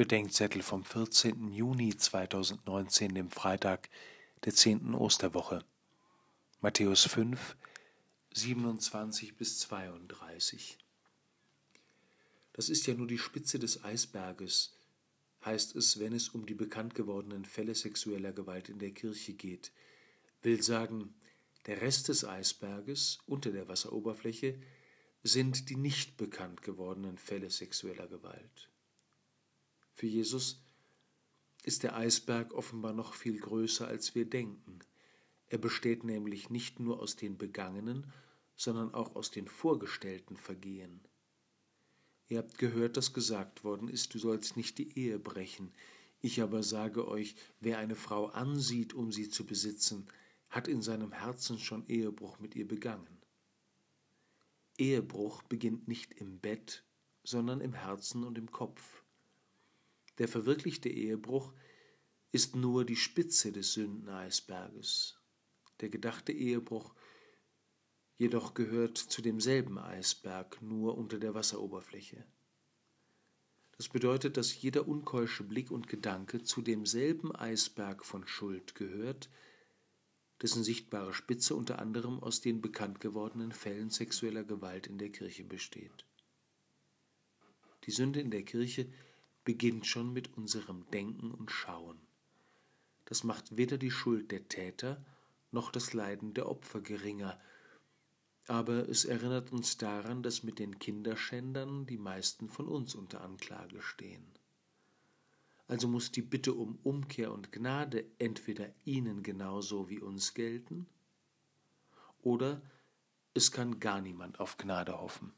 Bedenkzettel vom 14. Juni 2019, dem Freitag der 10. Osterwoche. Matthäus 5, 27 bis 32. Das ist ja nur die Spitze des Eisberges, heißt es, wenn es um die bekannt gewordenen Fälle sexueller Gewalt in der Kirche geht. Will sagen, der Rest des Eisberges unter der Wasseroberfläche sind die nicht bekannt gewordenen Fälle sexueller Gewalt. Für Jesus ist der Eisberg offenbar noch viel größer, als wir denken. Er besteht nämlich nicht nur aus den begangenen, sondern auch aus den vorgestellten Vergehen. Ihr habt gehört, dass gesagt worden ist, du sollst nicht die Ehe brechen. Ich aber sage euch, wer eine Frau ansieht, um sie zu besitzen, hat in seinem Herzen schon Ehebruch mit ihr begangen. Ehebruch beginnt nicht im Bett, sondern im Herzen und im Kopf. Der verwirklichte Ehebruch ist nur die Spitze des Sündeneisberges. Der gedachte Ehebruch jedoch gehört zu demselben Eisberg, nur unter der Wasseroberfläche. Das bedeutet, dass jeder unkeusche Blick und Gedanke zu demselben Eisberg von Schuld gehört, dessen sichtbare Spitze unter anderem aus den bekannt gewordenen Fällen sexueller Gewalt in der Kirche besteht. Die Sünde in der Kirche beginnt schon mit unserem Denken und Schauen. Das macht weder die Schuld der Täter noch das Leiden der Opfer geringer, aber es erinnert uns daran, dass mit den Kinderschändern die meisten von uns unter Anklage stehen. Also muss die Bitte um Umkehr und Gnade entweder ihnen genauso wie uns gelten, oder es kann gar niemand auf Gnade hoffen.